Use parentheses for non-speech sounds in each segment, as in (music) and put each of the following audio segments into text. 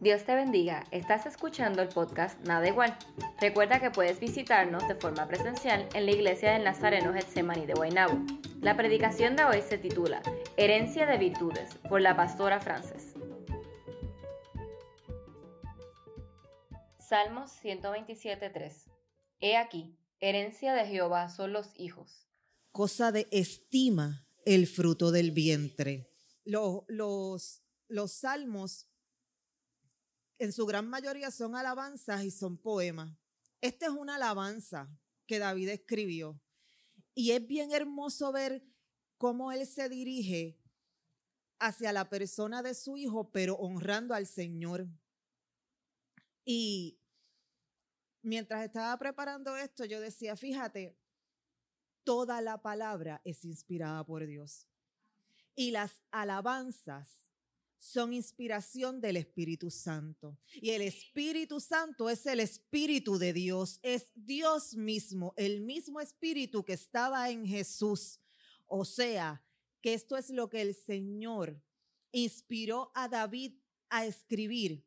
Dios te bendiga, estás escuchando el podcast Nada Igual. Recuerda que puedes visitarnos de forma presencial en la iglesia del Nazareno Getsemani de Guaynabo. La predicación de hoy se titula Herencia de Virtudes por la pastora Frances. Salmos 127.3 He aquí, herencia de Jehová son los hijos. Cosa de estima el fruto del vientre. Los, los, los salmos en su gran mayoría son alabanzas y son poemas. Esta es una alabanza que David escribió. Y es bien hermoso ver cómo él se dirige hacia la persona de su hijo, pero honrando al Señor. Y mientras estaba preparando esto, yo decía, fíjate, toda la palabra es inspirada por Dios. Y las alabanzas son inspiración del Espíritu Santo. Y el Espíritu Santo es el Espíritu de Dios, es Dios mismo, el mismo Espíritu que estaba en Jesús. O sea, que esto es lo que el Señor inspiró a David a escribir,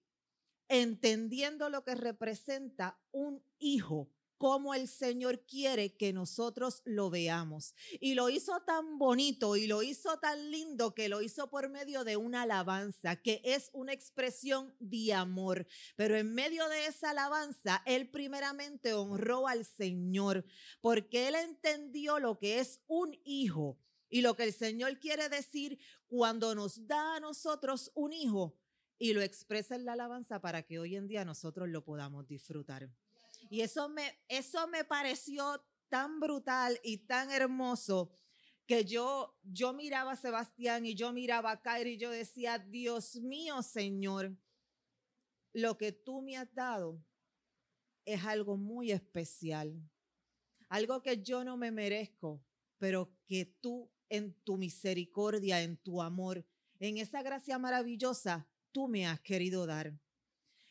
entendiendo lo que representa un hijo como el Señor quiere que nosotros lo veamos. Y lo hizo tan bonito y lo hizo tan lindo que lo hizo por medio de una alabanza, que es una expresión de amor. Pero en medio de esa alabanza, él primeramente honró al Señor, porque él entendió lo que es un hijo. Y lo que el Señor quiere decir cuando nos da a nosotros un hijo y lo expresa en la alabanza para que hoy en día nosotros lo podamos disfrutar. Y eso me, eso me pareció tan brutal y tan hermoso que yo, yo miraba a Sebastián y yo miraba a Kairi y yo decía, Dios mío, Señor, lo que tú me has dado es algo muy especial, algo que yo no me merezco, pero que tú en tu misericordia, en tu amor, en esa gracia maravillosa, tú me has querido dar.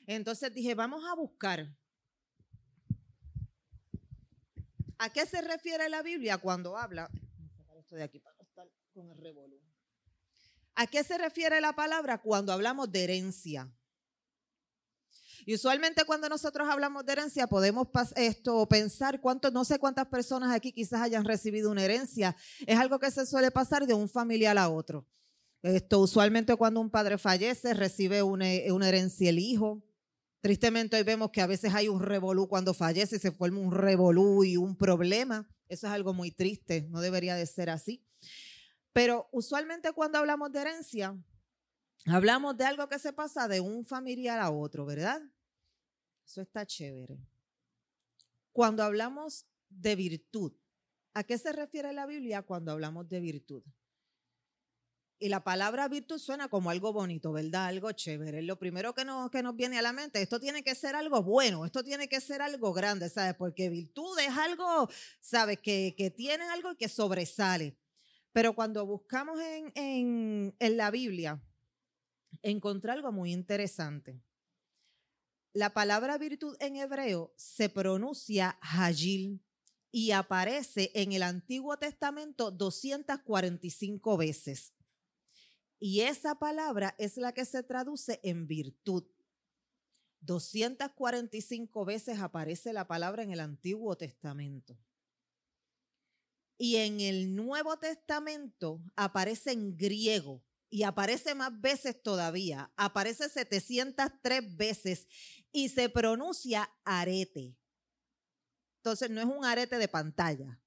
Entonces dije, vamos a buscar ¿A qué se refiere la Biblia cuando habla? ¿A qué se refiere la palabra cuando hablamos de herencia? Y usualmente cuando nosotros hablamos de herencia podemos esto pensar no sé cuántas personas aquí quizás hayan recibido una herencia. Es algo que se suele pasar de un familiar a otro. Esto usualmente cuando un padre fallece recibe una herencia el hijo. Tristemente hoy vemos que a veces hay un revolú cuando fallece, se forma un revolú y un problema. Eso es algo muy triste, no debería de ser así. Pero usualmente cuando hablamos de herencia, hablamos de algo que se pasa de un familiar a otro, ¿verdad? Eso está chévere. Cuando hablamos de virtud, ¿a qué se refiere la Biblia cuando hablamos de virtud? Y la palabra virtud suena como algo bonito, ¿verdad? Algo chévere. Lo primero que nos, que nos viene a la mente, esto tiene que ser algo bueno, esto tiene que ser algo grande, ¿sabes? Porque virtud es algo, ¿sabes? Que, que tiene algo que sobresale. Pero cuando buscamos en, en, en la Biblia, encontré algo muy interesante. La palabra virtud en hebreo se pronuncia hajil y aparece en el Antiguo Testamento 245 veces. Y esa palabra es la que se traduce en virtud. 245 veces aparece la palabra en el Antiguo Testamento. Y en el Nuevo Testamento aparece en griego y aparece más veces todavía. Aparece 703 veces y se pronuncia arete. Entonces no es un arete de pantalla.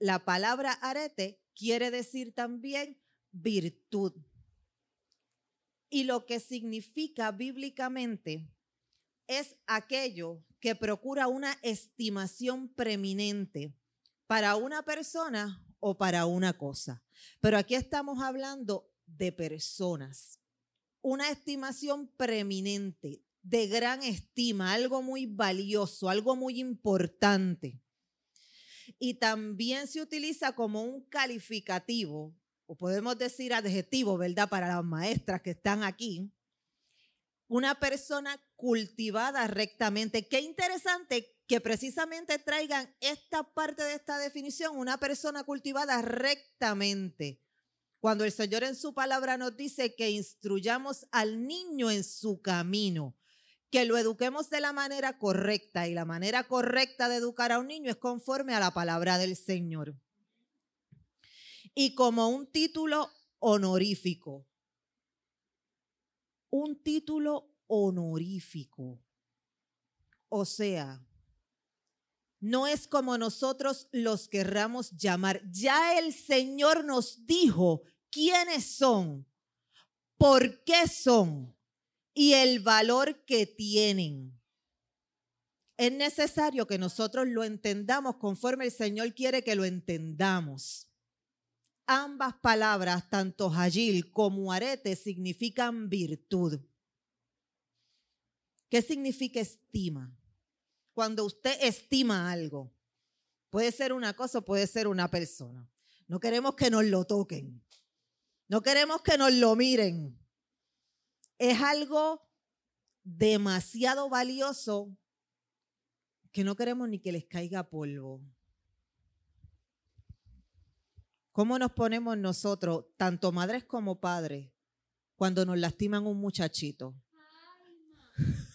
La palabra arete quiere decir también virtud y lo que significa bíblicamente es aquello que procura una estimación preeminente para una persona o para una cosa. Pero aquí estamos hablando de personas. Una estimación preeminente, de gran estima, algo muy valioso, algo muy importante. Y también se utiliza como un calificativo o podemos decir adjetivo, ¿verdad? Para las maestras que están aquí. Una persona cultivada rectamente. Qué interesante que precisamente traigan esta parte de esta definición, una persona cultivada rectamente. Cuando el Señor en su palabra nos dice que instruyamos al niño en su camino, que lo eduquemos de la manera correcta y la manera correcta de educar a un niño es conforme a la palabra del Señor. Y como un título honorífico, un título honorífico. O sea, no es como nosotros los querramos llamar. Ya el Señor nos dijo quiénes son, por qué son y el valor que tienen. Es necesario que nosotros lo entendamos conforme el Señor quiere que lo entendamos. Ambas palabras, tanto Hajil como arete, significan virtud. ¿Qué significa estima? cuando usted estima algo. Puede ser una cosa o puede ser una persona. No queremos que nos lo toquen. No queremos que nos lo miren. Es algo demasiado valioso que no queremos ni que les caiga polvo. ¿Cómo nos ponemos nosotros, tanto madres como padres, cuando nos lastiman un muchachito? (laughs)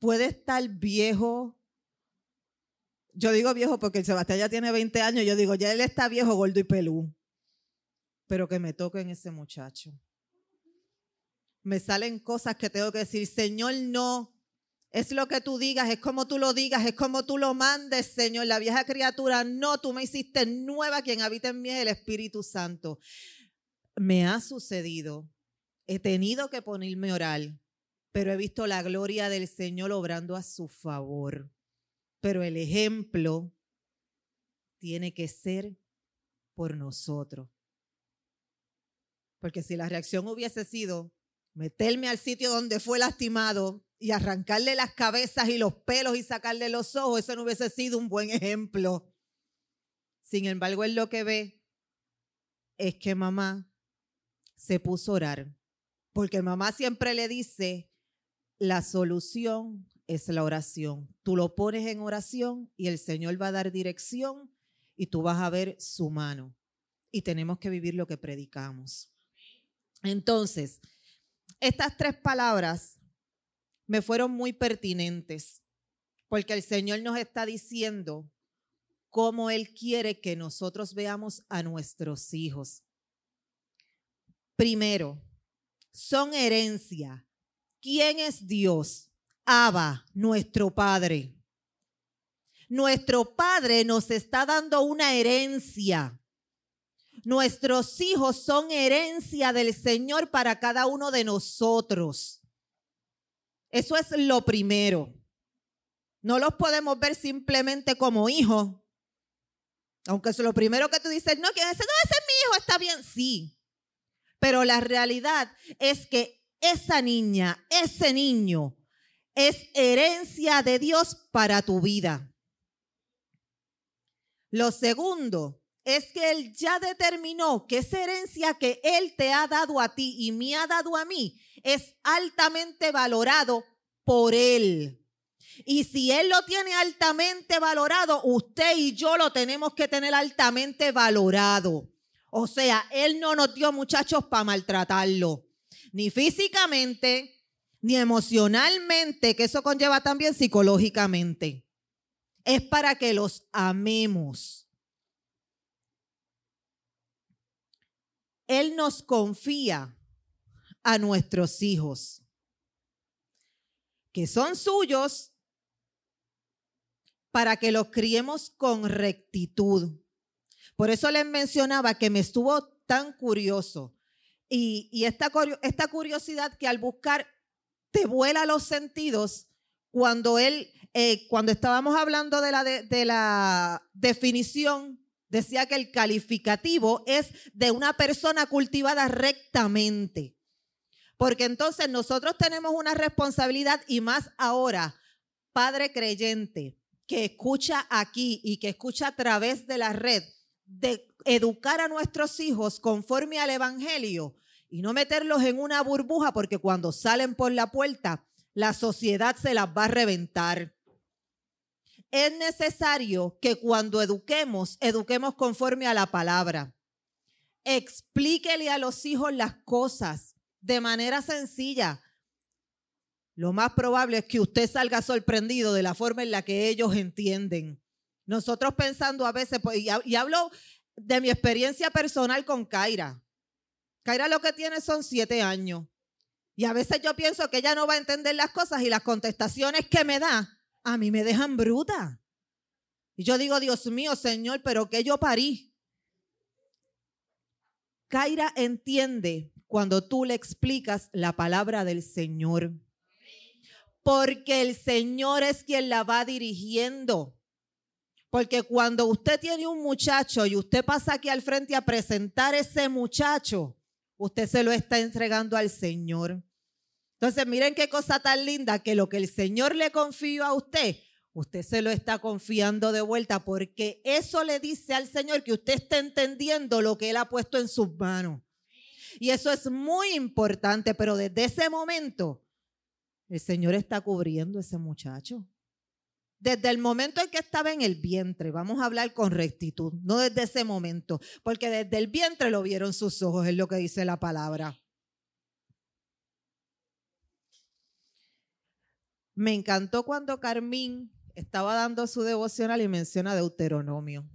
puede estar viejo. Yo digo viejo porque el Sebastián ya tiene 20 años. Yo digo, ya él está viejo, gordo y pelú. Pero que me toquen ese muchacho. Me salen cosas que tengo que decir, Señor, no. Es lo que tú digas, es como tú lo digas, es como tú lo mandes, Señor. La vieja criatura, no, tú me hiciste nueva, quien habita en mí es el Espíritu Santo. Me ha sucedido, he tenido que ponerme oral pero he visto la gloria del Señor obrando a su favor. Pero el ejemplo tiene que ser por nosotros. Porque si la reacción hubiese sido meterme al sitio donde fue lastimado y arrancarle las cabezas y los pelos y sacarle los ojos, eso no hubiese sido un buen ejemplo. Sin embargo, él lo que ve es que mamá se puso a orar. Porque mamá siempre le dice, la solución es la oración. Tú lo pones en oración y el Señor va a dar dirección y tú vas a ver su mano. Y tenemos que vivir lo que predicamos. Entonces, estas tres palabras me fueron muy pertinentes porque el Señor nos está diciendo cómo Él quiere que nosotros veamos a nuestros hijos. Primero, son herencia ¿Quién es Dios? Abba, nuestro Padre. Nuestro Padre nos está dando una herencia. Nuestros hijos son herencia del Señor para cada uno de nosotros. Eso es lo primero. No los podemos ver simplemente como hijos. Aunque es lo primero que tú dices, no, ¿quién es ese? No, ese es mi hijo, está bien, sí. Pero la realidad es que esa niña, ese niño, es herencia de Dios para tu vida. Lo segundo es que Él ya determinó que esa herencia que Él te ha dado a ti y me ha dado a mí es altamente valorado por Él. Y si Él lo tiene altamente valorado, usted y yo lo tenemos que tener altamente valorado. O sea, Él no nos dio muchachos para maltratarlo ni físicamente, ni emocionalmente, que eso conlleva también psicológicamente. Es para que los amemos. Él nos confía a nuestros hijos, que son suyos, para que los criemos con rectitud. Por eso les mencionaba que me estuvo tan curioso y, esta, esta curiosidad que al buscar te vuela los sentidos cuando él, eh, cuando estábamos hablando de la, de la definición, decía que el calificativo es de una persona cultivada rectamente. Porque entonces nosotros tenemos una responsabilidad y más ahora, padre creyente, que escucha aquí y que escucha a través de la red, de educar a nuestros hijos conforme al Evangelio, y no meterlos en una burbuja porque cuando salen por la puerta, la sociedad se las va a reventar. Es necesario que cuando eduquemos, eduquemos conforme a la palabra. Explíquele a los hijos las cosas de manera sencilla. Lo más probable es que usted salga sorprendido de la forma en la que ellos entienden. Nosotros pensando a veces, pues, y hablo de mi experiencia personal con Kaira. Kaira lo que tiene son siete años. Y a veces yo pienso que ella no va a entender las cosas y las contestaciones que me da a mí me dejan bruta. Y yo digo, Dios mío, Señor, pero que yo parí. Kaira entiende cuando tú le explicas la palabra del Señor. Porque el Señor es quien la va dirigiendo. Porque cuando usted tiene un muchacho y usted pasa aquí al frente a presentar ese muchacho, usted se lo está entregando al Señor. Entonces, miren qué cosa tan linda que lo que el Señor le confió a usted, usted se lo está confiando de vuelta porque eso le dice al Señor que usted está entendiendo lo que Él ha puesto en sus manos. Y eso es muy importante, pero desde ese momento, el Señor está cubriendo a ese muchacho. Desde el momento en que estaba en el vientre, vamos a hablar con rectitud, no desde ese momento, porque desde el vientre lo vieron sus ojos, es lo que dice la palabra. Me encantó cuando Carmín estaba dando su devocional y menciona Deuteronomio.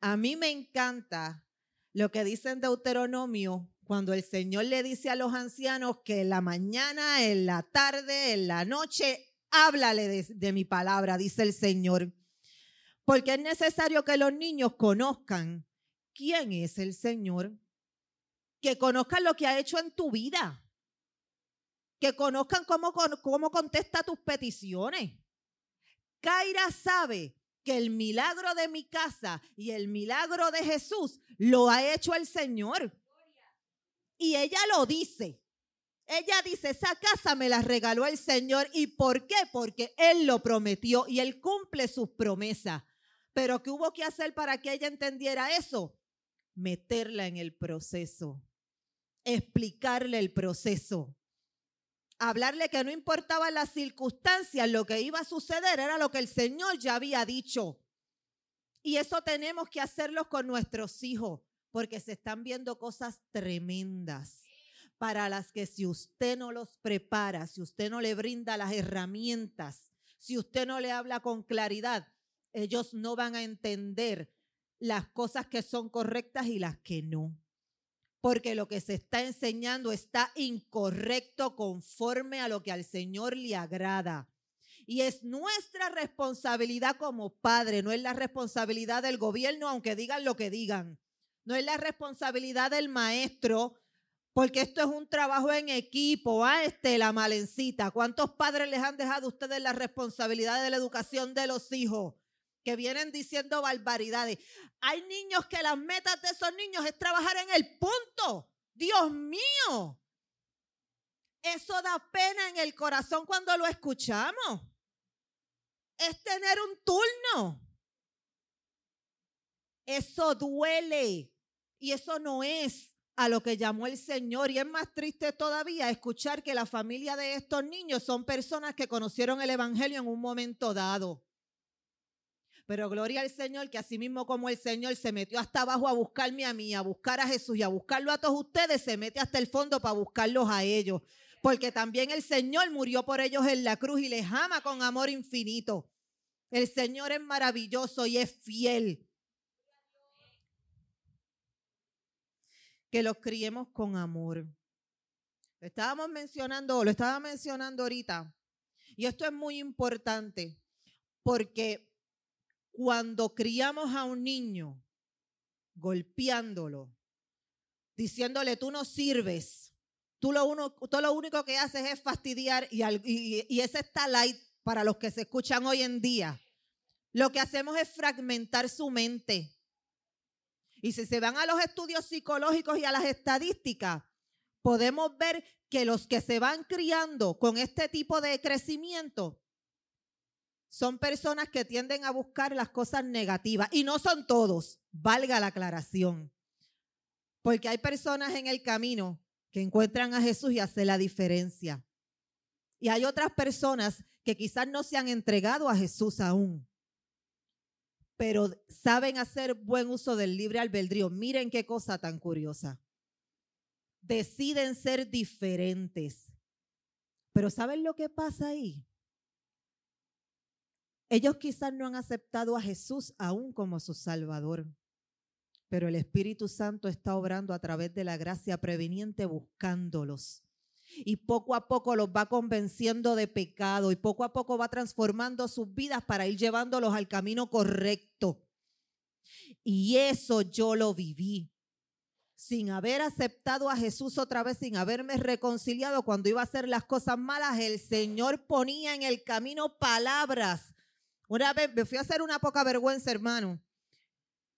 A mí me encanta lo que dice en Deuteronomio cuando el Señor le dice a los ancianos que en la mañana, en la tarde, en la noche, háblale de, de mi palabra, dice el Señor. Porque es necesario que los niños conozcan quién es el Señor, que conozcan lo que ha hecho en tu vida que conozcan cómo, cómo contesta tus peticiones. Kaira sabe que el milagro de mi casa y el milagro de Jesús lo ha hecho el Señor. Y ella lo dice. Ella dice, esa casa me la regaló el Señor. ¿Y por qué? Porque Él lo prometió y Él cumple sus promesas. Pero ¿qué hubo que hacer para que ella entendiera eso? Meterla en el proceso. Explicarle el proceso hablarle que no importaba las circunstancias, lo que iba a suceder era lo que el Señor ya había dicho. Y eso tenemos que hacerlo con nuestros hijos, porque se están viendo cosas tremendas para las que si usted no los prepara, si usted no le brinda las herramientas, si usted no le habla con claridad, ellos no van a entender las cosas que son correctas y las que no porque lo que se está enseñando está incorrecto conforme a lo que al Señor le agrada. Y es nuestra responsabilidad como padre, no es la responsabilidad del gobierno, aunque digan lo que digan. No es la responsabilidad del maestro, porque esto es un trabajo en equipo. Ah, este, la malencita. ¿Cuántos padres les han dejado a ustedes la responsabilidad de la educación de los hijos? Que vienen diciendo barbaridades. Hay niños que las metas de esos niños es trabajar en el punto. Dios mío. Eso da pena en el corazón cuando lo escuchamos. Es tener un turno. Eso duele. Y eso no es a lo que llamó el Señor. Y es más triste todavía escuchar que la familia de estos niños son personas que conocieron el Evangelio en un momento dado. Pero gloria al Señor que así mismo como el Señor se metió hasta abajo a buscarme a mí, a buscar a Jesús y a buscarlo a todos ustedes, se mete hasta el fondo para buscarlos a ellos. Porque también el Señor murió por ellos en la cruz y les ama con amor infinito. El Señor es maravilloso y es fiel. Que los criemos con amor. Lo estábamos mencionando, lo estaba mencionando ahorita. Y esto es muy importante porque cuando criamos a un niño golpeándolo, diciéndole tú no sirves, tú lo, único que haces es fastidiar y ese está light para los que se escuchan hoy en día. Lo que hacemos es fragmentar su mente. Y si se van a los estudios psicológicos y a las estadísticas, podemos ver que los que se van criando con este tipo de crecimiento son personas que tienden a buscar las cosas negativas y no son todos, valga la aclaración. Porque hay personas en el camino que encuentran a Jesús y hacen la diferencia. Y hay otras personas que quizás no se han entregado a Jesús aún, pero saben hacer buen uso del libre albedrío. Miren qué cosa tan curiosa. Deciden ser diferentes. Pero ¿saben lo que pasa ahí? Ellos quizás no han aceptado a Jesús aún como su Salvador, pero el Espíritu Santo está obrando a través de la gracia preveniente buscándolos. Y poco a poco los va convenciendo de pecado y poco a poco va transformando sus vidas para ir llevándolos al camino correcto. Y eso yo lo viví sin haber aceptado a Jesús otra vez, sin haberme reconciliado cuando iba a hacer las cosas malas, el Señor ponía en el camino palabras. Una vez me fui a hacer una poca vergüenza, hermano.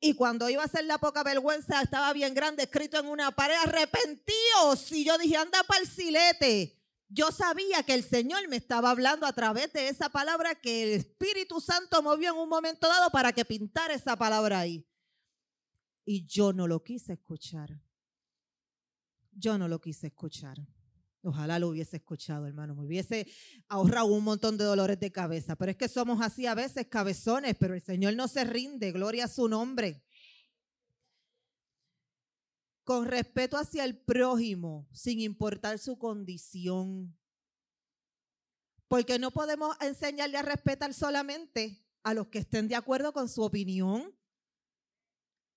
Y cuando iba a hacer la poca vergüenza, estaba bien grande, escrito en una pared, arrepentidos. Y yo dije, anda para el silete. Yo sabía que el Señor me estaba hablando a través de esa palabra que el Espíritu Santo movió en un momento dado para que pintara esa palabra ahí. Y yo no lo quise escuchar. Yo no lo quise escuchar. Ojalá lo hubiese escuchado, hermano. Me hubiese ahorrado un montón de dolores de cabeza. Pero es que somos así a veces, cabezones, pero el Señor no se rinde. Gloria a su nombre. Con respeto hacia el prójimo, sin importar su condición. Porque no podemos enseñarle a respetar solamente a los que estén de acuerdo con su opinión.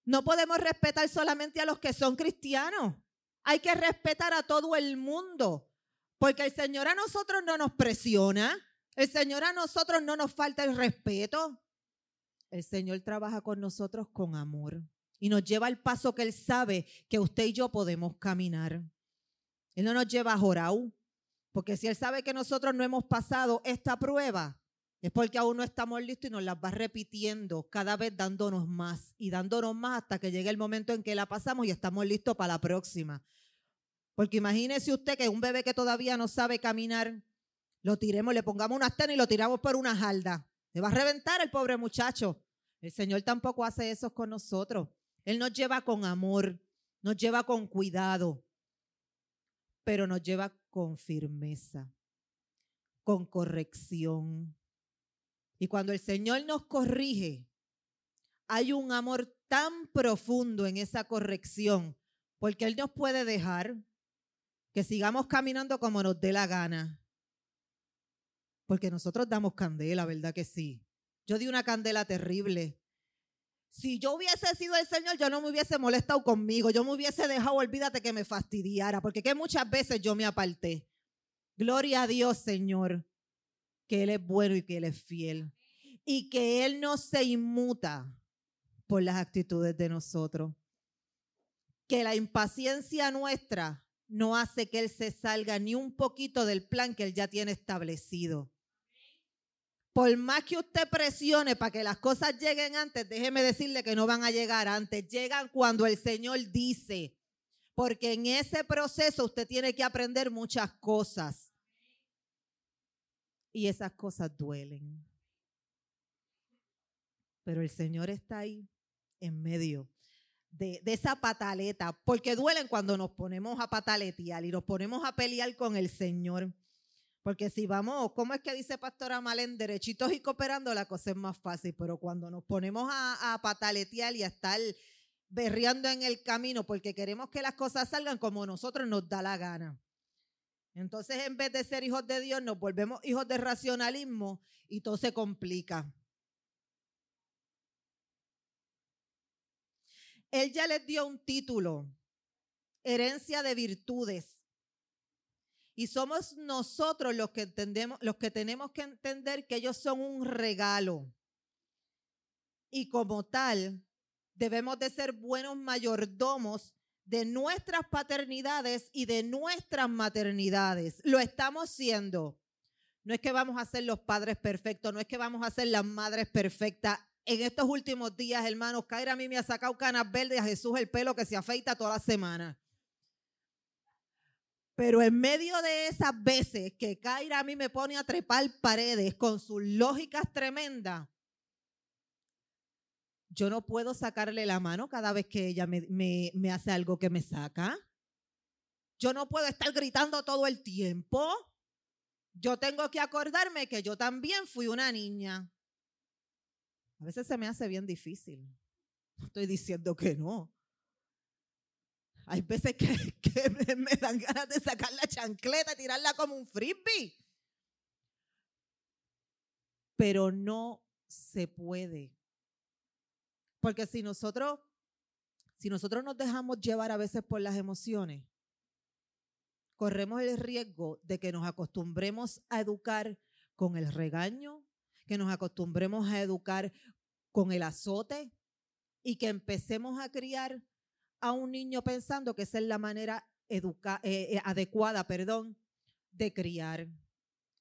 No podemos respetar solamente a los que son cristianos. Hay que respetar a todo el mundo, porque el Señor a nosotros no nos presiona, el Señor a nosotros no nos falta el respeto. El Señor trabaja con nosotros con amor y nos lleva al paso que Él sabe que usted y yo podemos caminar. Él no nos lleva a Jorau, porque si Él sabe que nosotros no hemos pasado esta prueba, es porque aún no estamos listos y nos las va repitiendo, cada vez dándonos más y dándonos más hasta que llegue el momento en que la pasamos y estamos listos para la próxima. Porque imagínese usted que un bebé que todavía no sabe caminar, lo tiremos, le pongamos una tenis y lo tiramos por una jalda. Le va a reventar el pobre muchacho. El Señor tampoco hace eso con nosotros. Él nos lleva con amor, nos lleva con cuidado, pero nos lleva con firmeza, con corrección y cuando el Señor nos corrige, hay un amor tan profundo en esa corrección, porque Él nos puede dejar que sigamos caminando como nos dé la gana. Porque nosotros damos candela, ¿verdad que sí? Yo di una candela terrible. Si yo hubiese sido el Señor, yo no me hubiese molestado conmigo, yo me hubiese dejado, olvídate que me fastidiara, porque que muchas veces yo me aparté. Gloria a Dios, Señor que Él es bueno y que Él es fiel. Y que Él no se inmuta por las actitudes de nosotros. Que la impaciencia nuestra no hace que Él se salga ni un poquito del plan que Él ya tiene establecido. Por más que usted presione para que las cosas lleguen antes, déjeme decirle que no van a llegar antes. Llegan cuando el Señor dice. Porque en ese proceso usted tiene que aprender muchas cosas. Y esas cosas duelen. Pero el Señor está ahí en medio de, esa pataleta, porque duelen cuando nos ponemos a pataletear y nos ponemos a pelear con el Señor. Porque si vamos, ¿cómo es que dice Pastora Malen? Derechitos y cooperando, la cosa es más fácil. Pero cuando nos ponemos a, a pataletear y a estar berreando en el camino porque queremos que las cosas salgan como nosotros nos da la gana. Entonces, en vez de ser hijos de Dios, nos volvemos hijos de racionalismo y todo se complica. Él ya les dio un título, herencia de virtudes. Y somos nosotros los que entendemos, los que tenemos que entender que ellos son un regalo. Y como tal, debemos de ser buenos mayordomos de nuestras paternidades y de nuestras maternidades. Lo estamos siendo. No es que vamos a ser los padres perfectos, no es que vamos a ser las madres perfectas. En estos últimos días, hermanos, Kaira a mí me ha sacado canas verdes a Jesús el pelo que se afeita toda la semana. Pero en medio de esas veces que Kaira a mí me pone a trepar paredes con sus lógicas tremendas, yo no puedo sacarle la mano cada vez que ella me, hace algo que me saca. Yo no puedo estar gritando todo el tiempo. Yo tengo que acordarme que yo también fui una niña. A veces se me hace bien difícil. No estoy diciendo que no. Hay veces que, (laughs) me, dan ganas de sacar la chancleta y tirarla como un frisbee. Pero no se puede. Porque si nosotros, si nosotros nos dejamos llevar a veces por las emociones, corremos el riesgo de que nos acostumbremos a educar con el regaño, que nos acostumbremos a educar con el azote y que empecemos a criar a un niño pensando que esa es la manera eh, eh, adecuada, perdón, de criar.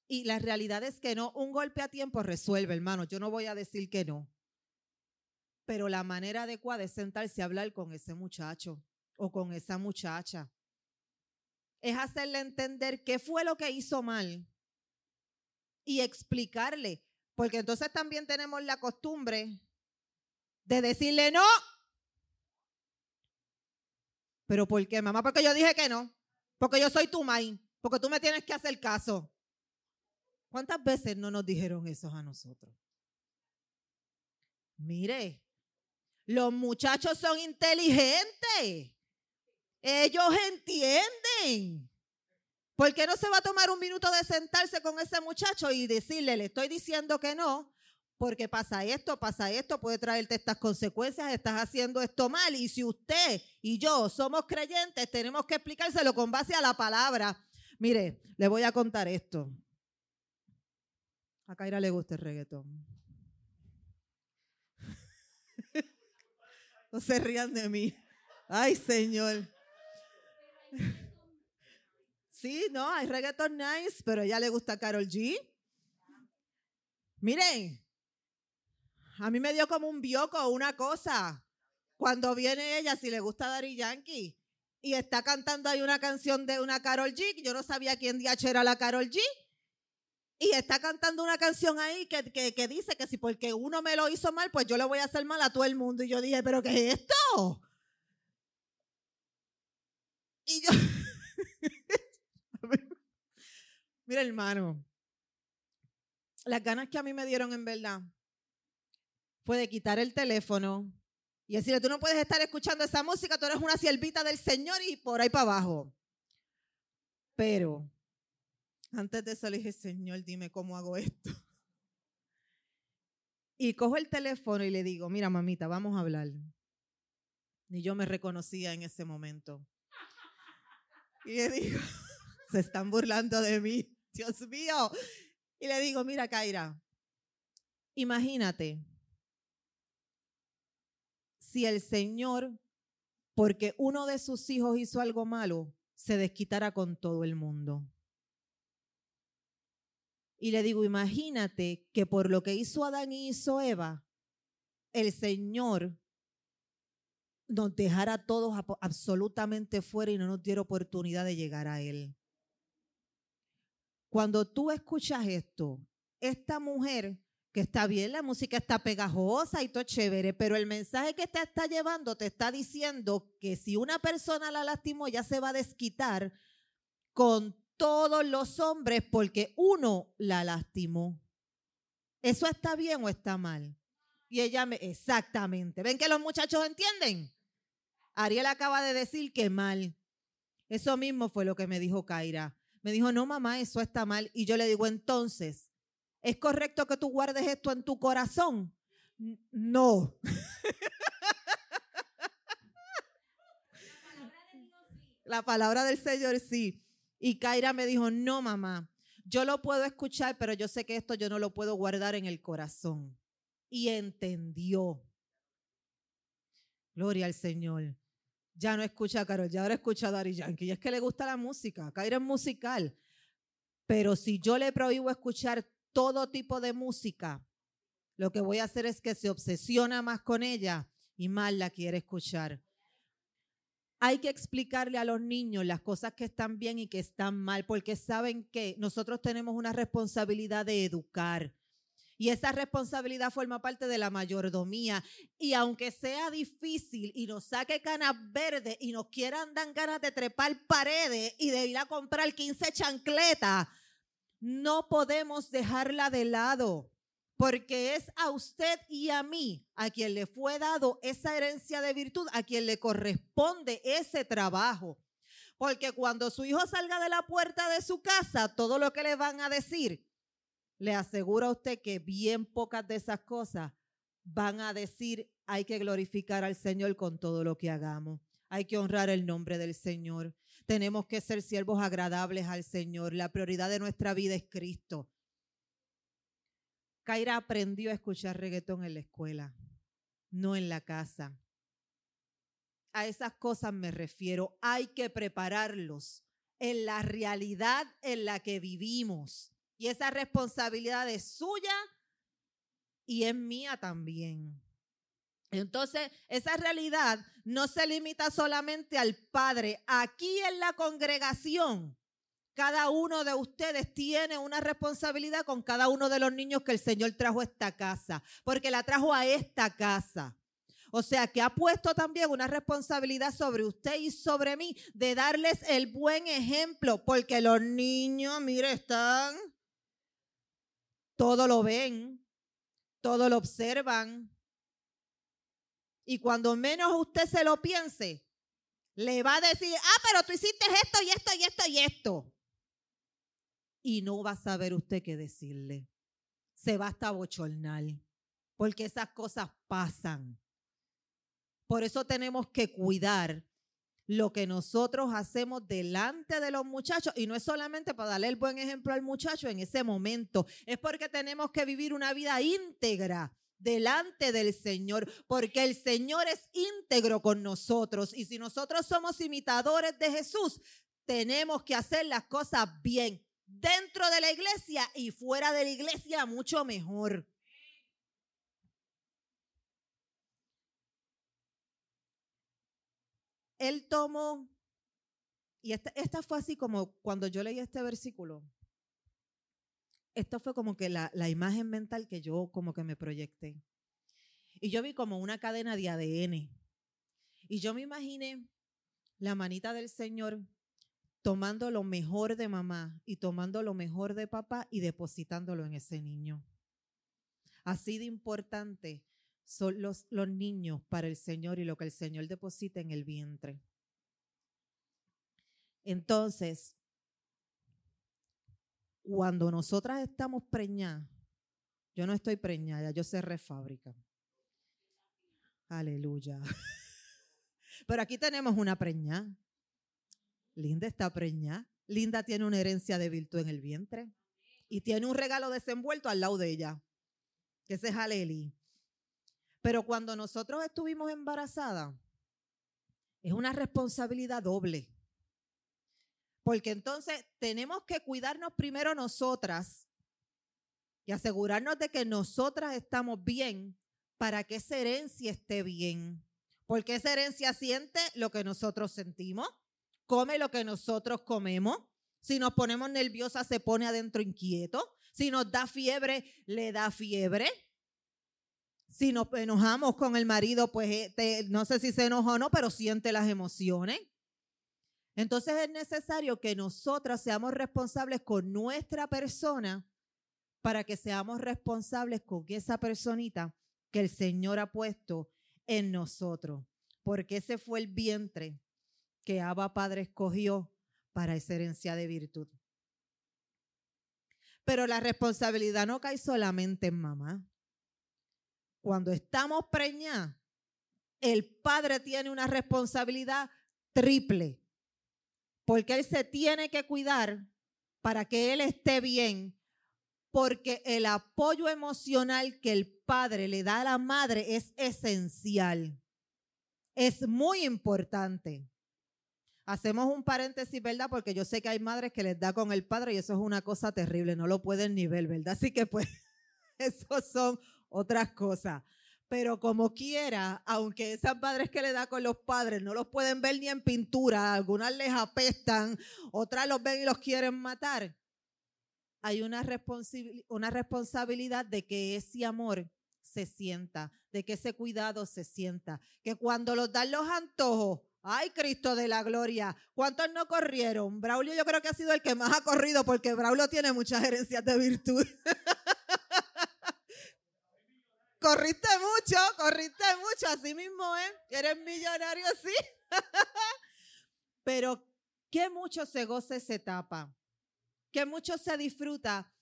Y la realidad es que no, un golpe a tiempo resuelve, hermano. Yo no voy a decir que no. Pero la manera adecuada es sentarse a hablar con ese muchacho o con esa muchacha. Es hacerle entender qué fue lo que hizo mal y explicarle. Porque entonces también tenemos la costumbre de decirle no, ¿Pero por qué, mamá? Porque yo dije que no. Porque yo soy tu maíz. Porque tú me tienes que hacer caso. ¿Cuántas veces no nos dijeron eso a nosotros? Mire, los muchachos son inteligentes. Ellos entienden. ¿Por qué no se va a tomar un minuto de sentarse con ese muchacho y decirle, le estoy diciendo que no, porque pasa esto, pasa esto, puede traerte estas consecuencias, estás haciendo esto mal. Y si usted y yo somos creyentes, tenemos que explicárselo con base a la palabra. Mire, le voy a contar esto. A Kaira le gusta el reggaetón. No se rían de mí. Ay, Señor. Sí, no, hay reggaeton nice, pero a ella le gusta Carol G. Miren, a mí me dio como un bioco, una cosa. Cuando viene ella, si le gusta Dari Yankee, y está cantando ahí una canción de una Carol G, yo no sabía quién DH era la Carol G, y está cantando una canción ahí que, que, dice que si porque uno me lo hizo mal, pues yo le voy a hacer mal a todo el mundo. Y yo dije, ¿pero qué es esto? Y yo, (laughs) mira hermano, las ganas que a mí me dieron en verdad fue de quitar el teléfono y decirle, tú no puedes estar escuchando esa música, tú eres una siervita del Señor y por ahí para abajo. Pero antes de eso le dije, Señor, dime cómo hago esto. Y cojo el teléfono y le digo, mira mamita, vamos a hablar. Ni yo me reconocía en ese momento. Y le digo, (laughs) se están burlando de mí, Dios mío. Y le digo, mira, Kaira, imagínate si el Señor, porque uno de sus hijos hizo algo malo, se desquitara con todo el mundo. Y le digo, imagínate que por lo que hizo Adán y hizo Eva, el Señor nos dejara a todos absolutamente fuera y no nos diera oportunidad de llegar a Él. Cuando tú escuchas esto, esta mujer que está bien, la música está pegajosa y todo chévere, pero el mensaje que te está llevando te está diciendo que si una persona la lastimó, ya se va a desquitar con todos los hombres porque uno la lastimó. ¿Eso está bien o está mal? Y ella me, exactamente. ¿Ven que los muchachos entienden? Ariel acaba de decir que mal. Eso mismo fue lo que me dijo Kaira. Me dijo, no, mamá, eso está mal. Y yo le digo, entonces, ¿Es correcto que tú guardes esto en tu corazón? No. (laughs) La palabra del Señor sí. Y Kaira me dijo, no, mamá, yo lo puedo escuchar, pero yo sé que esto yo no lo puedo guardar en el corazón. Y entendió. Gloria al Señor. Ya no escucha a Carol, ya ahora escucha a Dari Yankee. Y es que le gusta la música. Kaira es musical. Pero si yo le prohíbo escuchar todo tipo de música, lo que voy a hacer es que se obsesiona más con ella y más la quiere escuchar. Hay que explicarle a los niños las cosas que están bien y que están mal, porque saben que nosotros tenemos una responsabilidad de educar. Y esa responsabilidad forma parte de la mayordomía. Y aunque sea difícil y nos saque canas verdes y nos quieran dar ganas de trepar paredes y de ir a comprar 15 chancletas, no podemos dejarla de lado, porque es a usted y a mí a quien le fue dado esa herencia de virtud, a quien le corresponde ese trabajo. Porque cuando su hijo salga de la puerta de su casa, todo lo que le van a decir, le aseguro a usted que bien pocas de esas cosas van a decir, hay que glorificar al Señor con todo lo que hagamos. Hay que honrar el nombre del Señor. Tenemos que ser siervos agradables al Señor. La prioridad de nuestra vida es Cristo. Kaira aprendió a escuchar reggaetón en la escuela, no en la casa. A esas cosas me refiero. Hay que prepararlos en la realidad en la que vivimos. Y esa responsabilidad es suya y es mía también. Entonces, esa realidad no se limita solamente al Padre. Aquí en la congregación, cada uno de ustedes tiene una responsabilidad con cada uno de los niños que el Señor trajo a esta casa, porque la trajo a esta casa. O sea, que ha puesto también una responsabilidad sobre usted y sobre mí de darles el buen ejemplo, porque los niños, mire, están, todo lo ven, todo lo observan. Y cuando menos usted se lo piense, le va a decir, ah, pero tú hiciste esto y esto y esto y esto. Y no va a saber usted qué decirle. Se va hasta bochornar, porque esas cosas pasan. Por eso tenemos que cuidar lo que nosotros hacemos delante de los muchachos y no es solamente para darle el buen ejemplo al muchacho en ese momento, es porque tenemos que vivir una vida íntegra delante del Señor, porque el Señor es íntegro con nosotros y si nosotros somos imitadores de Jesús, tenemos que hacer las cosas bien dentro de la iglesia y fuera de la iglesia mucho mejor. él tomó, y esta, fue así como cuando yo leí este versículo, esto fue como que la, la imagen mental que yo como que me proyecté. Y yo vi como una cadena de ADN. Y yo me imaginé la manita del Señor tomando lo mejor de mamá y tomando lo mejor de papá y depositándolo en ese niño. Así de importante son los, los niños para el Señor y lo que el Señor deposita en el vientre. Entonces, cuando nosotras estamos preñadas, yo no estoy preñada, yo sé refábrica. Aleluya. (laughs) Pero aquí tenemos una preñada. Linda está preñada. Linda tiene una herencia de virtud en el vientre. Y tiene un regalo desenvuelto al lado de ella. Que ese es Aleli. Pero cuando nosotros estuvimos embarazadas, es una responsabilidad doble. Porque entonces tenemos que cuidarnos primero nosotras y asegurarnos de que nosotras estamos bien para que esa herencia esté bien. Porque esa herencia siente lo que nosotros sentimos, come lo que nosotros comemos. Si nos ponemos nerviosas, se pone adentro inquieto. Si nos da fiebre, le da fiebre. Si nos enojamos con el marido, pues eh, no sé si se enoja o no, pero siente las emociones. Entonces es necesario que nosotras seamos responsables con nuestra persona para que seamos responsables con esa personita que el Señor ha puesto en nosotros. Porque ese fue el vientre que Abba Padre escogió para esa herencia de virtud. Pero la responsabilidad no cae solamente en mamá cuando estamos preñadas, el padre tiene una responsabilidad triple, porque él se tiene que cuidar para que él esté bien, porque el apoyo emocional que el padre le da a la madre es esencial, es muy importante. Hacemos un paréntesis, ¿verdad? Porque yo sé que hay madres que les da con el padre y eso es una cosa terrible, no lo pueden ni ver, ¿verdad? Así que pues, (laughs) esos son otras cosas. Pero como quiera, aunque esas padres que le da con los padres no los pueden ver ni en pintura, algunas les apestan, otras los ven y los quieren matar, hay una, una responsabilidad de que ese amor se sienta, de que ese cuidado se sienta, que cuando los dan los antojos, ay Cristo de la gloria, ¿cuántos no corrieron? Braulio yo creo que ha sido el que más ha corrido porque Braulio tiene muchas herencias de virtud. (laughs) corriste mucho, corriste mucho, así mismo, ¿eh? Eres millonario, sí. (laughs) Pero qué mucho se goza esa etapa, qué mucho se disfruta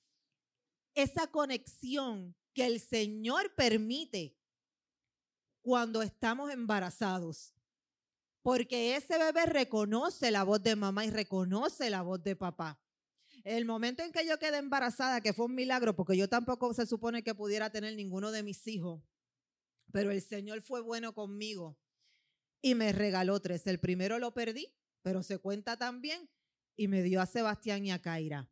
esa conexión que el Señor permite cuando estamos embarazados. Porque ese bebé reconoce la voz de mamá y reconoce la voz de papá. El momento en que yo quedé embarazada, que fue un milagro, porque yo tampoco se supone que pudiera tener ninguno de mis hijos, pero el Señor fue bueno conmigo y me regaló tres. El primero lo perdí, pero se cuenta también, y me dio a Sebastián y a Kaira.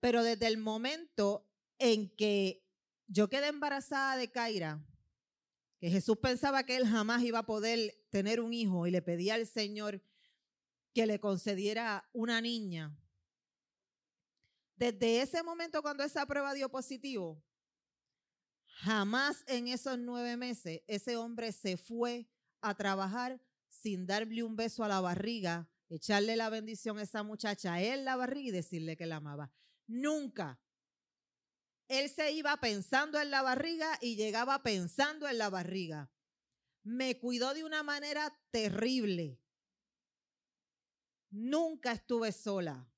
Pero desde el momento en que yo quedé embarazada de Kaira, que Jesús pensaba que él jamás iba a poder tener un hijo y le pedía al Señor que le concediera una niña. Desde ese momento cuando esa prueba dio positivo, jamás en esos nueve meses ese hombre se fue a trabajar sin darle un beso a la barriga, echarle la bendición a esa muchacha a él la barriga y decirle que la amaba. Nunca. Él se iba pensando en la barriga y llegaba pensando en la barriga. Me cuidó de una manera terrible. Nunca estuve sola.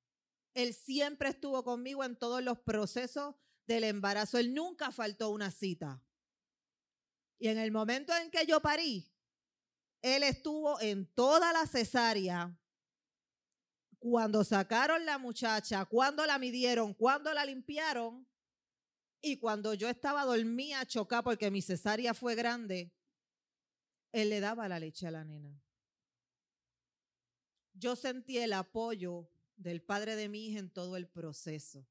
Él siempre estuvo conmigo en todos los procesos del embarazo. Él nunca faltó una cita. Y en el momento en que yo parí, él estuvo en toda la cesárea. Cuando sacaron la muchacha, cuando la midieron, cuando la limpiaron y cuando yo estaba dormida chocada porque mi cesárea fue grande, él le daba la leche a la nena. Yo sentí el apoyo del padre de mi hija en todo el proceso.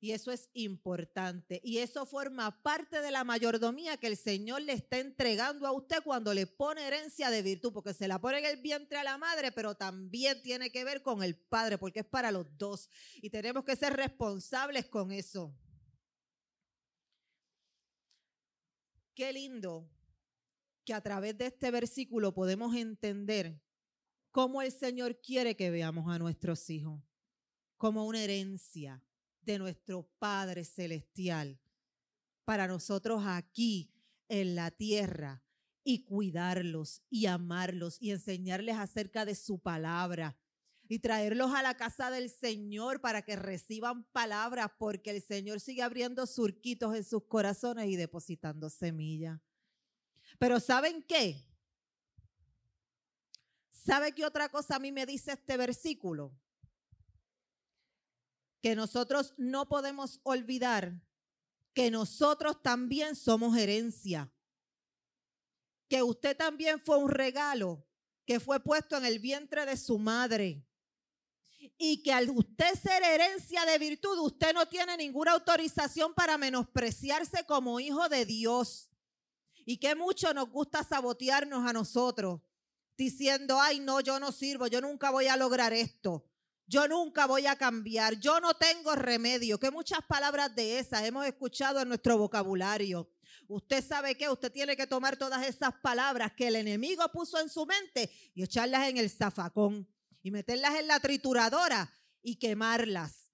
Y eso es importante. Y eso forma parte de la mayordomía que el Señor le está entregando a usted cuando le pone herencia de virtud, porque se la pone en el vientre a la madre, pero también tiene que ver con el padre, porque es para los dos. Y tenemos que ser responsables con eso. Qué lindo que a través de este versículo podemos entender cómo el Señor quiere que veamos a nuestros hijos, como una herencia de nuestro Padre Celestial para nosotros aquí en la tierra y cuidarlos y amarlos y enseñarles acerca de su palabra y traerlos a la casa del Señor para que reciban palabras porque el Señor sigue abriendo surquitos en sus corazones y depositando semillas. Pero ¿saben qué? ¿Sabe qué otra cosa a mí me dice este versículo? Que nosotros no podemos olvidar que nosotros también somos herencia. Que usted también fue un regalo que fue puesto en el vientre de su madre. Y que al usted ser herencia de virtud, usted no tiene ninguna autorización para menospreciarse como hijo de Dios. Y que mucho nos gusta sabotearnos a nosotros diciendo, ay, no, yo no sirvo, yo nunca voy a lograr esto, yo nunca voy a cambiar, yo no tengo remedio, que muchas palabras de esas hemos escuchado en nuestro vocabulario. Usted sabe que usted tiene que tomar todas esas palabras que el enemigo puso en su mente y echarlas en el zafacón y meterlas en la trituradora y quemarlas.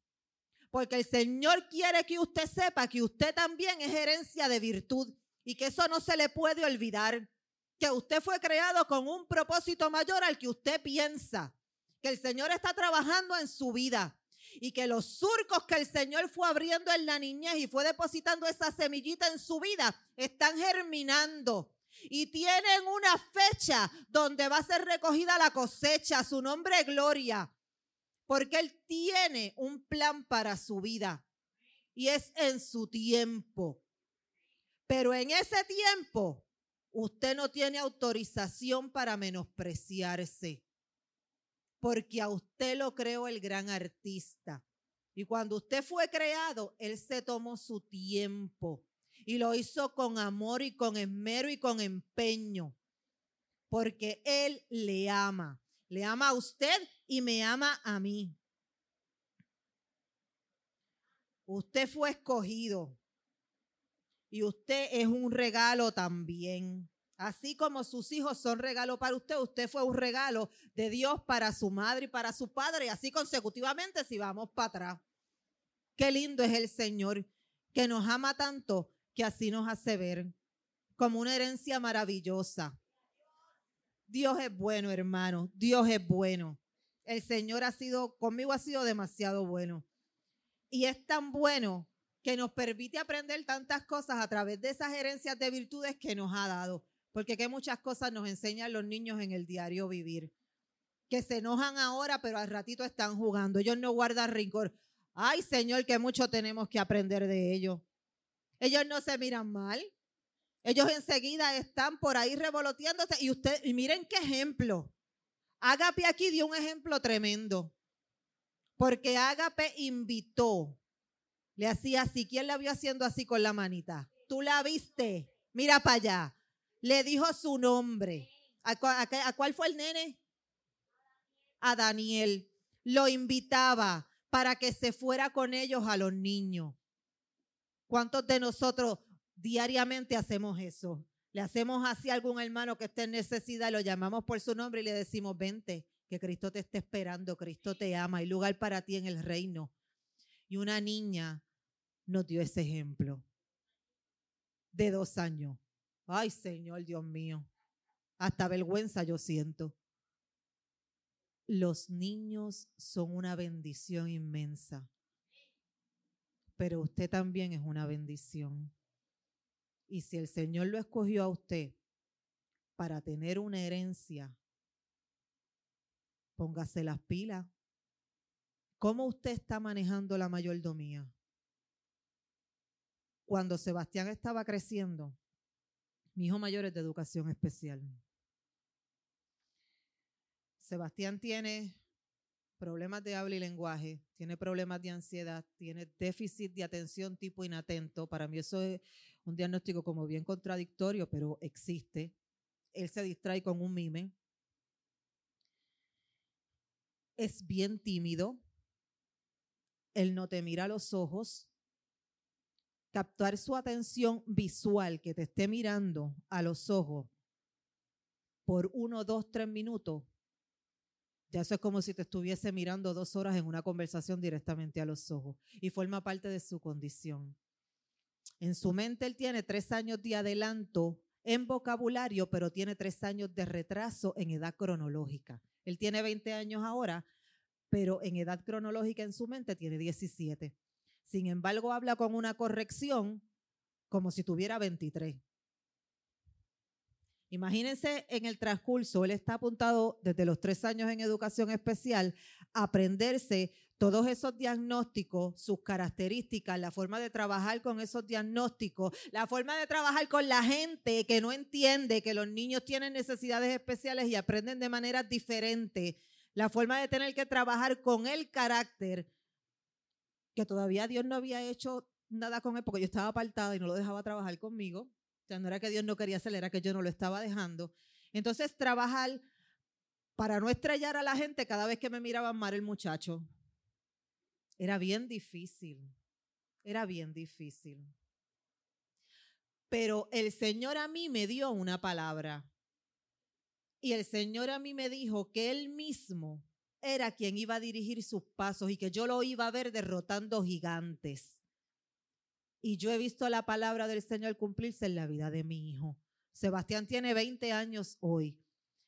Porque el Señor quiere que usted sepa que usted también es herencia de virtud y que eso no se le puede olvidar que usted fue creado con un propósito mayor al que usted piensa, que el Señor está trabajando en su vida y que los surcos que el Señor fue abriendo en la niñez y fue depositando esa semillita en su vida están germinando. Y tienen una fecha donde va a ser recogida la cosecha, su nombre es gloria, porque Él tiene un plan para su vida y es en su tiempo. Pero en ese tiempo Usted no tiene autorización para menospreciarse, porque a usted lo creó el gran artista. Y cuando usted fue creado, Él se tomó su tiempo y lo hizo con amor y con esmero y con empeño, porque Él le ama. Le ama a usted y me ama a mí. Usted fue escogido. Y usted es un regalo también. Así como sus hijos son regalo para usted, usted fue un regalo de Dios para su madre y para su padre, y así consecutivamente si vamos para atrás. Qué lindo es el Señor, que nos ama tanto, que así nos hace ver como una herencia maravillosa. Dios es bueno, hermano. Dios es bueno. El Señor ha sido, conmigo ha sido demasiado bueno. Y es tan bueno que nos permite aprender tantas cosas a través de esas herencias de virtudes que nos ha dado. Porque que muchas cosas nos enseñan los niños en el diario vivir. Que se enojan ahora, pero al ratito están jugando. Ellos no guardan rincor. Ay, Señor, que mucho tenemos que aprender de ellos. Ellos no se miran mal. Ellos enseguida están por ahí revoloteándose. Y usted, y miren qué ejemplo. Ágape aquí dio un ejemplo tremendo. Porque Ágape invitó. Le hacía así. ¿Quién la vio haciendo así con la manita? Tú la viste. Mira para allá. Le dijo su nombre. ¿A, cuál fue el nene? A Daniel. Lo invitaba para que se fuera con ellos a los niños. ¿Cuántos de nosotros diariamente hacemos eso? Le hacemos así a algún hermano que esté en necesidad, lo llamamos por su nombre y le decimos, vente, que Cristo te esté esperando, Cristo te ama, hay lugar para ti en el reino. Y una niña nos dio ese ejemplo de dos años. Ay, Señor Dios mío, hasta vergüenza yo siento. Los niños son una bendición inmensa, pero usted también es una bendición. Y si el Señor lo escogió a usted para tener una herencia, póngase las pilas. ¿Cómo usted está manejando la mayordomía? Cuando Sebastián estaba creciendo, mi hijo mayor es de educación especial. Sebastián tiene problemas de habla y lenguaje, tiene problemas de ansiedad, tiene déficit de atención tipo inatento. Para mí eso es un diagnóstico como bien contradictorio, pero existe. Él se distrae con un mime. Es bien tímido. Él no te mira a los ojos. Captar su atención visual, que te esté mirando a los ojos por uno, dos, tres minutos, ya eso es como si te estuviese mirando dos horas en una conversación directamente a los ojos y forma parte de su condición. En su mente él tiene tres años de adelanto en vocabulario, pero tiene tres años de retraso en edad cronológica. Él tiene 20 años ahora, pero en edad cronológica en su mente tiene 17. Sin embargo, habla con una corrección como si tuviera 23. Imagínense en el transcurso, él está apuntado desde los tres años en educación especial a aprenderse todos esos diagnósticos, sus características, la forma de trabajar con esos diagnósticos, la forma de trabajar con la gente que no entiende que los niños tienen necesidades especiales y aprenden de manera diferente, la forma de tener que trabajar con el carácter, que todavía Dios no había hecho nada con él porque yo estaba apartada y no lo dejaba trabajar conmigo. O sea, no era que Dios no quería hacer, era que yo no lo estaba dejando. Entonces, trabajar para no estrellar a la gente cada vez que me miraban mal el muchacho. Era bien difícil. Era bien difícil. Pero el Señor a mí me dio una palabra. Y el Señor a mí me dijo que Él mismo era quien iba a dirigir sus pasos y que yo lo iba a ver derrotando gigantes. Y yo he visto la palabra del Señor cumplirse en la vida de mi hijo. Sebastián tiene 20 años hoy.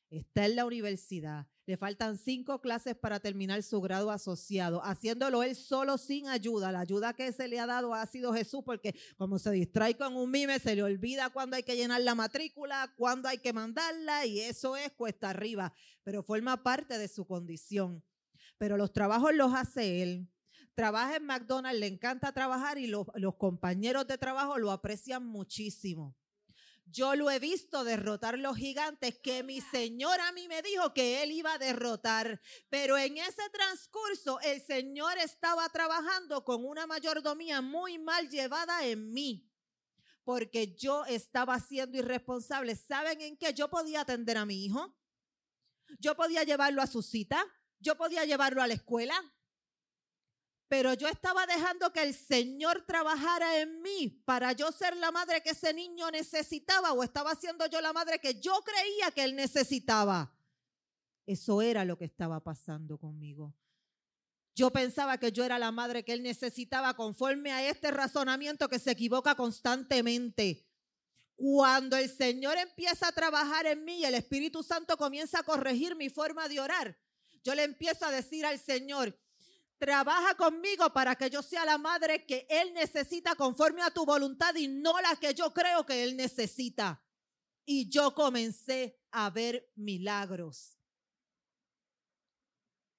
Está en la universidad. Le faltan cinco clases para terminar su grado asociado, haciéndolo él solo sin ayuda. La ayuda que se le ha dado ha sido Jesús, porque como se distrae con un mime, se le olvida cuándo hay que llenar la matrícula, cuándo hay que mandarla, y eso es cuesta arriba, pero forma parte de su condición. Pero los trabajos los hace él trabaja en McDonald's, le encanta trabajar y los, compañeros de trabajo lo aprecian muchísimo. Yo lo he visto derrotar los gigantes que mi Señor a mí me dijo que Él iba a derrotar. Pero en ese transcurso el Señor estaba trabajando con una mayordomía muy mal llevada en mí. Porque yo estaba siendo irresponsable. ¿Saben en qué? Yo podía atender a mi hijo. Yo podía llevarlo a su cita. Yo podía llevarlo a la escuela pero yo estaba dejando que el Señor trabajara en mí para yo ser la madre que ese niño necesitaba o estaba siendo yo la madre que yo creía que él necesitaba. Eso era lo que estaba pasando conmigo. Yo pensaba que yo era la madre que él necesitaba conforme a este razonamiento que se equivoca constantemente. Cuando el Señor empieza a trabajar en mí y el Espíritu Santo comienza a corregir mi forma de orar, yo le empiezo a decir al Señor, trabaja conmigo para que yo sea la madre que Él necesita conforme a tu voluntad y no la que yo creo que Él necesita. Y yo comencé a ver milagros.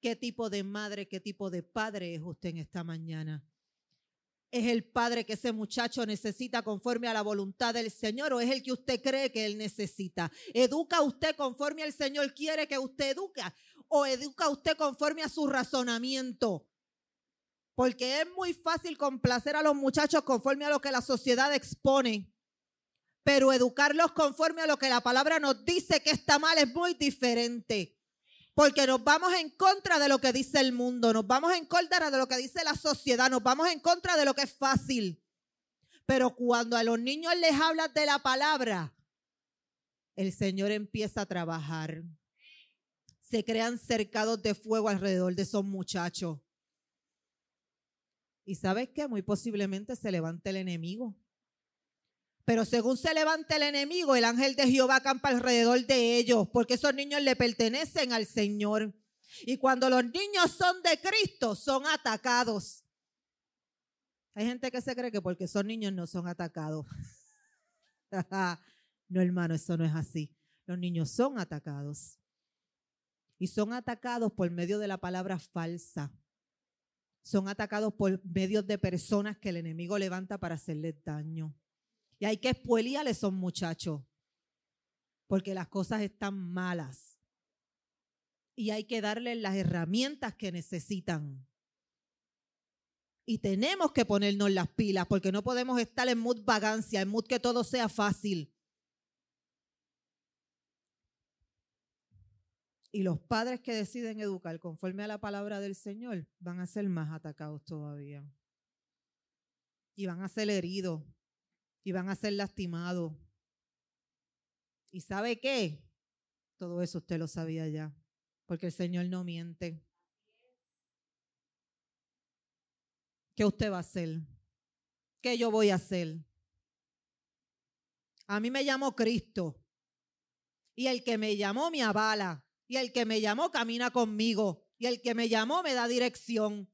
¿Qué tipo de madre, qué tipo de padre es usted en esta mañana? ¿Es el padre que ese muchacho necesita conforme a la voluntad del Señor o es el que usted cree que él necesita? ¿Educa usted conforme al Señor quiere que usted eduque o educa usted conforme a su razonamiento? Porque es muy fácil complacer a los muchachos conforme a lo que la sociedad expone. Pero educarlos conforme a lo que la palabra nos dice que está mal es muy diferente. Porque nos vamos en contra de lo que dice el mundo, nos vamos en contra de lo que dice la sociedad, nos vamos en contra de lo que es fácil. Pero cuando a los niños les hablas de la palabra, el Señor empieza a trabajar. Se crean cercados de fuego alrededor de esos muchachos. Y sabes qué? Muy posiblemente se levante el enemigo. Pero según se levante el enemigo, el ángel de Jehová acampa alrededor de ellos, porque esos niños le pertenecen al Señor. Y cuando los niños son de Cristo, son atacados. Hay gente que se cree que porque son niños no son atacados. (laughs) no, hermano, eso no es así. Los niños son atacados. Y son atacados por medio de la palabra falsa. Son atacados por medio de personas que el enemigo levanta para hacerles daño. Y hay que a esos muchachos, porque las cosas están malas. Y hay que darles las herramientas que necesitan. Y tenemos que ponernos las pilas, porque no podemos estar en mood vagancia, en mood que todo sea fácil. Y los padres que deciden educar conforme a la palabra del Señor van a ser más atacados todavía. Y van a ser heridos y van a ser lastimados. ¿Y sabe qué? Todo eso usted lo sabía ya, porque el Señor no miente. ¿Qué usted va a hacer? ¿Qué yo voy a hacer? A mí me llamó Cristo. Y el que me llamó me avala. Y el que me llamó camina conmigo. Y el que me llamó me da dirección.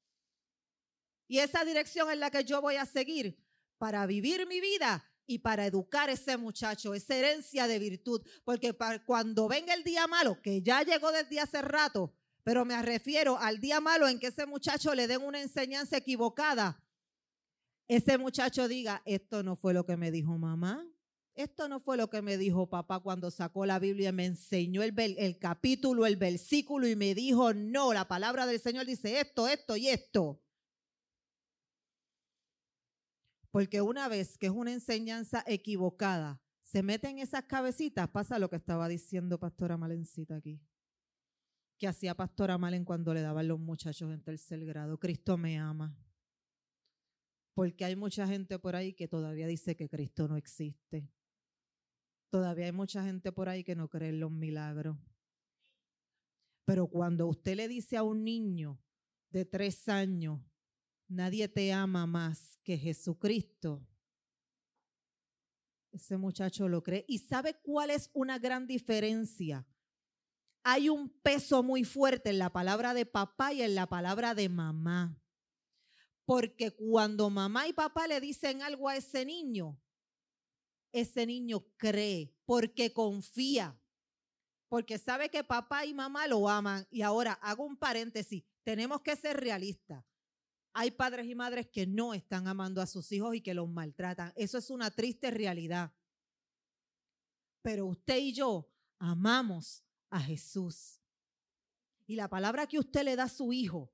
Y esa dirección es la que yo voy a seguir para vivir mi vida y para educar a ese muchacho, esa herencia de virtud. Porque cuando venga el día malo, que ya llegó desde hace rato, pero me refiero al día malo en que ese muchacho le den una enseñanza equivocada, ese muchacho diga, esto no fue lo que me dijo mamá, esto no fue lo que me dijo papá cuando sacó la Biblia y me enseñó el, capítulo, el versículo y me dijo, no, la palabra del Señor dice esto, esto y esto. Porque una vez que es una enseñanza equivocada, se mete en esas cabecitas, pasa lo que estaba diciendo Pastora Malencita aquí. Que hacía Pastora Malen cuando le daban los muchachos en tercer grado. Cristo me ama. Porque hay mucha gente por ahí que todavía dice que Cristo no existe. Todavía hay mucha gente por ahí que no cree en los milagros. Pero cuando usted le dice a un niño de tres años, nadie te ama más que Jesucristo. Ese muchacho lo cree. ¿Y sabe cuál es una gran diferencia? Hay un peso muy fuerte en la palabra de papá y en la palabra de mamá. Porque cuando mamá y papá le dicen algo a ese niño, ese niño cree porque confía. Porque sabe que papá y mamá lo aman. Y ahora hago un paréntesis. Tenemos que ser realistas hay padres y madres que no están amando a sus hijos y que los maltratan. Eso es una triste realidad. Pero usted y yo amamos a Jesús. Y la palabra que usted le da a su hijo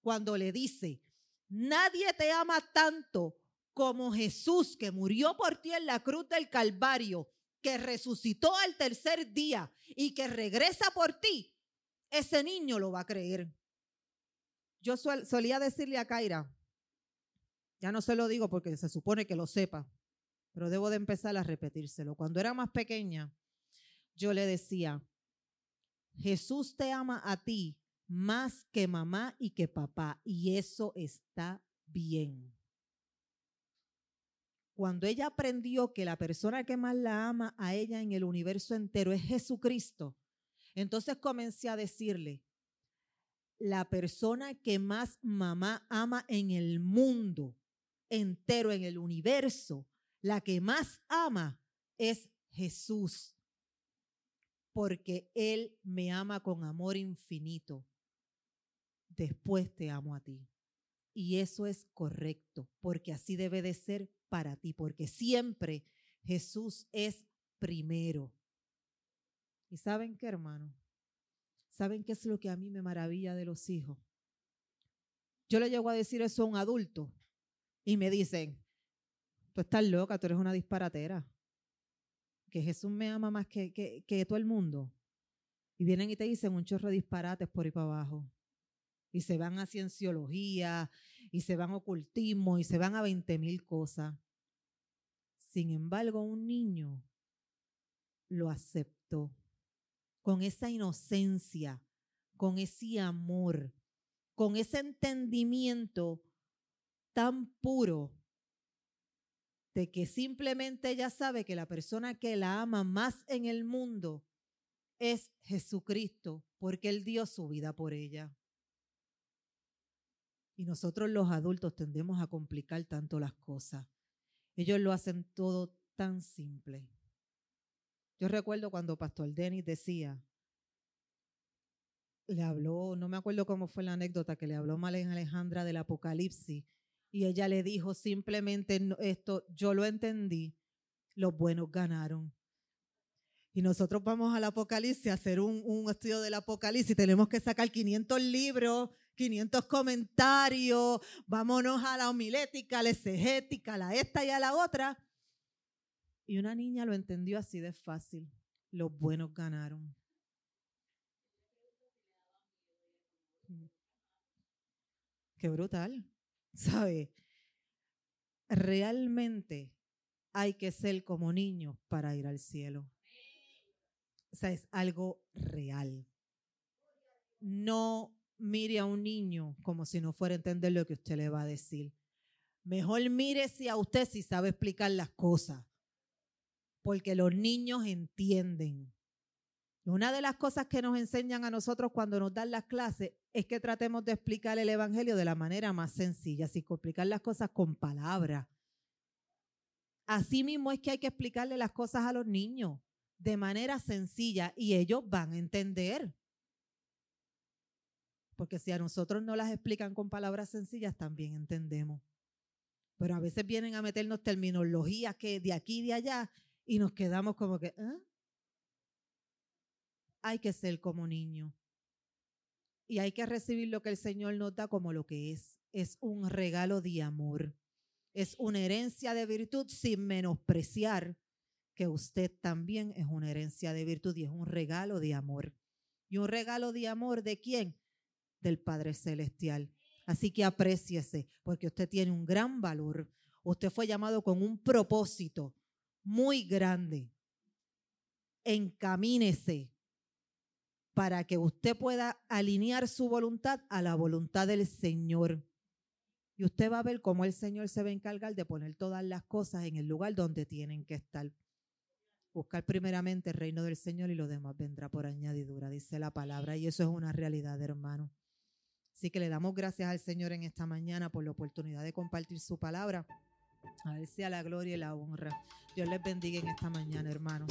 cuando le dice, nadie te ama tanto como Jesús que murió por ti en la cruz del Calvario, que resucitó al tercer día y que regresa por ti, ese niño lo va a creer. Yo solía decirle a Kaira, ya no se lo digo porque se supone que lo sepa, pero debo de empezar a repetírselo. Cuando era más pequeña, yo le decía, Jesús te ama a ti más que mamá y que papá. Y eso está bien. Cuando ella aprendió que la persona que más la ama a ella en el universo entero es Jesucristo, entonces comencé a decirle, la persona que más mamá ama en el mundo entero, en el universo, la que más ama es Jesús, porque Él me ama con amor infinito. Después te amo a ti. Y eso es correcto, porque así debe de ser para ti, porque siempre Jesús es primero. ¿Y saben qué, hermano? ¿Saben qué es lo que a mí me maravilla de los hijos? Yo le llego a decir eso a un adulto y me dicen, tú estás loca, tú eres una disparatera. Que Jesús me ama más que, que, todo el mundo. Y vienen y te dicen un chorro de disparates por ahí para abajo. Y se van a cienciología, y se van a ocultismo, y se van a 20 mil cosas. Sin embargo, un niño lo aceptó con esa inocencia, con ese amor, con ese entendimiento tan puro de que simplemente ella sabe que la persona que la ama más en el mundo es Jesucristo, porque Él dio su vida por ella. Y nosotros los adultos tendemos a complicar tanto las cosas. Ellos lo hacen todo tan simple. Yo recuerdo cuando Pastor Denis decía, le habló, no me acuerdo cómo fue la anécdota, que le habló Malén Alejandra del Apocalipsis y ella le dijo simplemente esto, yo lo entendí, los buenos ganaron. Y nosotros vamos al Apocalipsis a hacer un, un estudio del Apocalipsis, tenemos que sacar 500 libros 500 comentarios, vámonos a la homilética, a la exegética, la esta y a la otra. Y una niña lo entendió así de fácil. Los buenos ganaron. Qué brutal, ¿sabe? Realmente hay que ser como niños para ir al cielo. O sea, es algo real. No mire a un niño como si no fuera a entender lo que usted le va a decir. Mejor mírese a usted si sabe explicar las cosas, porque los niños entienden. Una de las cosas que nos enseñan a nosotros cuando nos dan las clases es que tratemos de explicar el Evangelio de la manera más sencilla, sin complicar las cosas con palabras. Así mismo es que hay que explicarle las cosas a los niños de manera sencilla y ellos van a entender. Porque si a nosotros no las explican con palabras sencillas, también entendemos. Pero a veces vienen a meternos terminologías que de aquí y de allá y nos quedamos como que, ¿eh? hay que ser como niño. Y hay que recibir lo que el Señor nos da como lo que es. Es un regalo de amor. Es una herencia de virtud sin menospreciar que usted también es una herencia de virtud y es un regalo de amor. ¿Y un regalo de amor de quién? Del Padre Celestial. Así que apréciese, porque usted tiene un gran valor. Usted fue llamado con un propósito muy grande. Encamínese para que usted pueda alinear su voluntad a la voluntad del Señor. Y usted va a ver cómo el Señor se va a encargar de poner todas las cosas en el lugar donde tienen que estar. Buscar primeramente el reino del Señor y lo demás vendrá por añadidura, dice la palabra. Y eso es una realidad, hermano. Así que le damos gracias al Señor en esta mañana por la oportunidad de compartir su palabra. A ver sea la gloria y la honra. Dios les bendiga en esta mañana, hermanos.